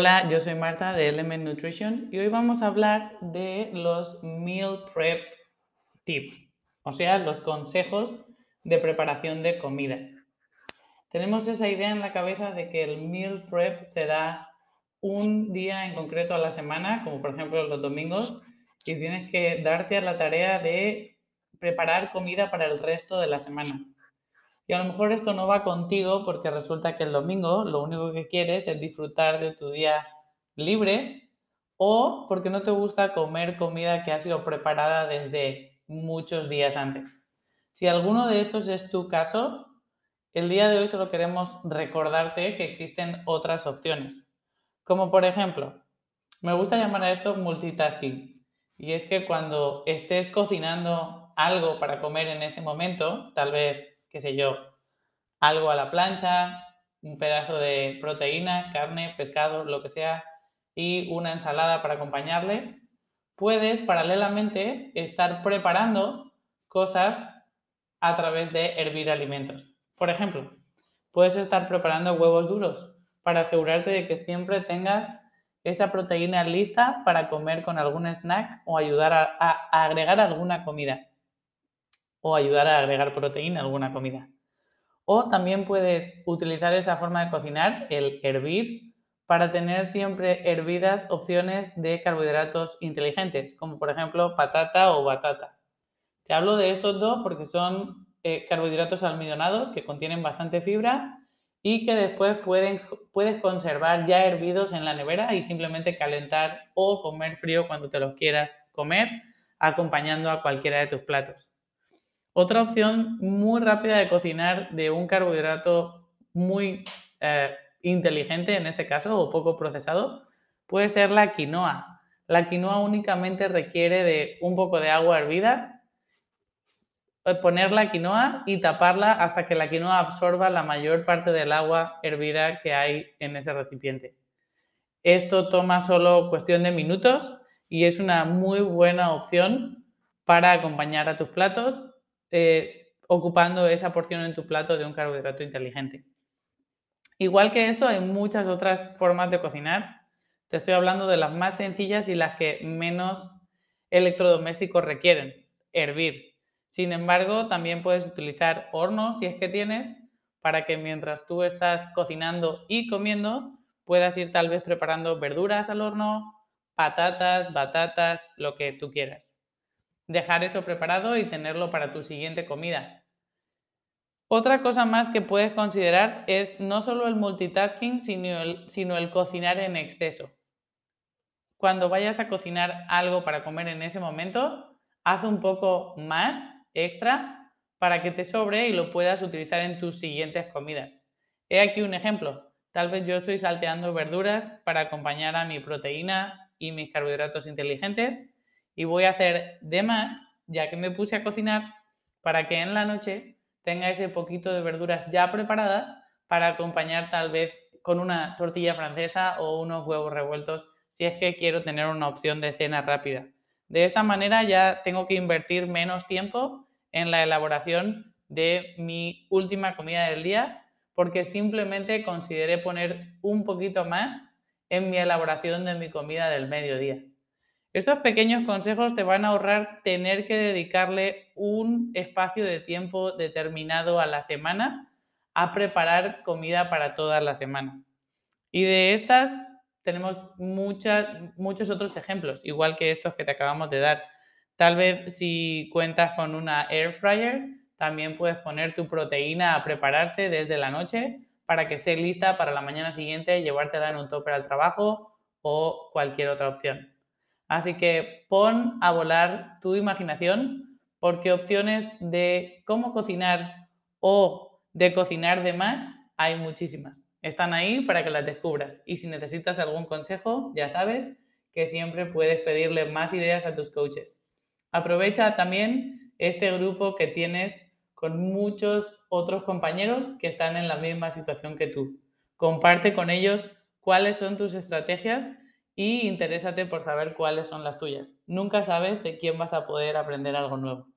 Hola, yo soy Marta de Element Nutrition y hoy vamos a hablar de los meal prep tips, o sea, los consejos de preparación de comidas. Tenemos esa idea en la cabeza de que el meal prep se da un día en concreto a la semana, como por ejemplo los domingos, y tienes que darte a la tarea de preparar comida para el resto de la semana. Y a lo mejor esto no va contigo porque resulta que el domingo lo único que quieres es disfrutar de tu día libre o porque no te gusta comer comida que ha sido preparada desde muchos días antes. Si alguno de estos es tu caso, el día de hoy solo queremos recordarte que existen otras opciones. Como por ejemplo, me gusta llamar a esto multitasking. Y es que cuando estés cocinando algo para comer en ese momento, tal vez qué sé yo, algo a la plancha, un pedazo de proteína, carne, pescado, lo que sea, y una ensalada para acompañarle, puedes paralelamente estar preparando cosas a través de hervir alimentos. Por ejemplo, puedes estar preparando huevos duros para asegurarte de que siempre tengas esa proteína lista para comer con algún snack o ayudar a, agregar alguna comida o ayudar a agregar proteína a alguna comida. O también puedes utilizar esa forma de cocinar, el hervir, para tener siempre hervidas opciones de carbohidratos inteligentes, como por ejemplo patata o batata. Te hablo de estos dos porque son eh, carbohidratos almidonados que contienen bastante fibra y que después pueden, puedes conservar ya hervidos en la nevera y simplemente calentar o comer frío cuando te los quieras comer, acompañando a cualquiera de tus platos. Otra opción muy rápida de cocinar de un carbohidrato muy eh, inteligente en este caso o poco procesado puede ser la quinoa. La quinoa únicamente requiere de un poco de agua hervida, eh, poner la quinoa y taparla hasta que la quinoa absorba la mayor parte del agua hervida que hay en ese recipiente. Esto toma solo cuestión de minutos y es una muy buena opción para acompañar a tus platos eh, ocupando esa porción en tu plato de un carbohidrato inteligente. Igual que esto, hay muchas otras formas de cocinar. Te estoy hablando de las más sencillas y las que menos electrodomésticos requieren, hervir. Sin embargo, también puedes utilizar hornos si es que tienes para que mientras tú estás cocinando y comiendo puedas ir tal vez preparando verduras al horno, patatas, batatas, lo que tú quieras dejar eso preparado y tenerlo para tu siguiente comida. Otra cosa más que puedes considerar es no solo el multitasking, sino el, sino el cocinar en exceso. Cuando vayas a cocinar algo para comer en ese momento, haz un poco más extra para que te sobre y lo puedas utilizar en tus siguientes comidas. He aquí un ejemplo. Tal vez yo estoy salteando verduras para acompañar a mi proteína y mis carbohidratos inteligentes y voy a hacer de más, ya que me puse a cocinar, para que en la noche tenga ese poquito de verduras ya preparadas para acompañar tal vez con una tortilla francesa o unos huevos revueltos si es que quiero tener una opción de cena rápida. De esta manera ya tengo que invertir menos tiempo en la elaboración de mi última comida del día porque simplemente consideré poner un poquito más en mi elaboración de mi comida del mediodía. Estos pequeños consejos te van a ahorrar tener que dedicarle un espacio de tiempo determinado a la semana a preparar comida para toda la semana. Y de estas tenemos muchos otros ejemplos, igual que estos que te acabamos de dar. Tal vez si cuentas con una air fryer, también puedes poner tu proteína a prepararse desde la noche para que esté lista para la mañana siguiente, llevártela en un topper al trabajo o cualquier otra opción. Así que pon a volar tu imaginación porque opciones de cómo cocinar o de cocinar de más hay muchísimas. Están ahí para que las descubras y si necesitas algún consejo, ya sabes que siempre puedes pedirle más ideas a tus coaches. Aprovecha también este grupo que tienes con muchos otros compañeros que están en la misma situación que tú. Comparte con ellos cuáles son tus estrategias y interésate por saber cuáles son las tuyas. Nunca sabes de quién vas a poder aprender algo nuevo.